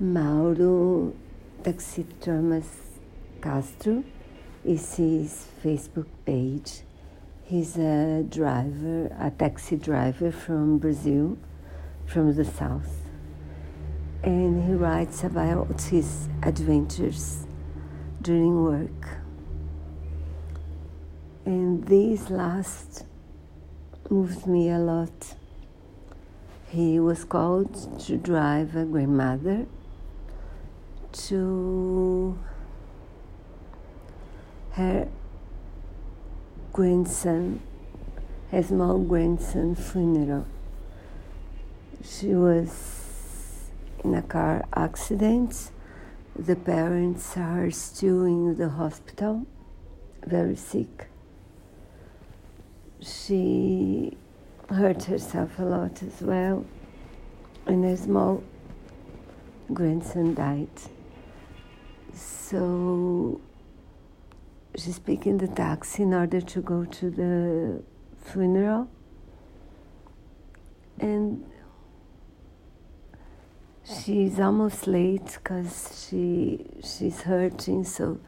Mauro Taxidermas Castro is his Facebook page. He's a driver, a taxi driver from Brazil, from the south. And he writes about his adventures during work. And these last moved me a lot. He was called to drive a grandmother to her grandson, her small grandson funeral. She was in a car accident. The parents are still in the hospital, very sick. She hurt herself a lot as well, and her small grandson died. So she's picking the taxi in order to go to the funeral. And she's almost late because she she's hurting, so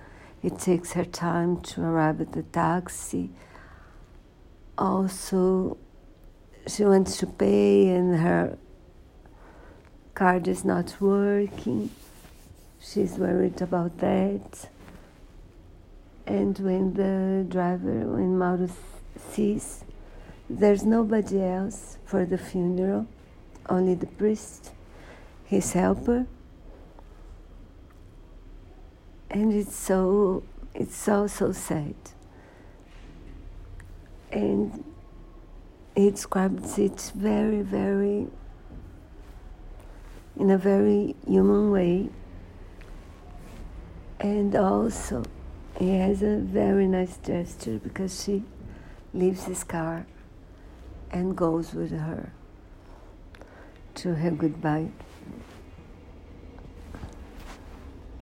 it takes her time to arrive at the taxi. Also, she wants to pay, and her card is not working. She's worried about that. And when the driver, when Mauro sees there's nobody else for the funeral, only the priest, his helper, and it's so it's so so sad. And he describes it very, very in a very human way. And also, he has a very nice gesture because she leaves his car and goes with her to her goodbye.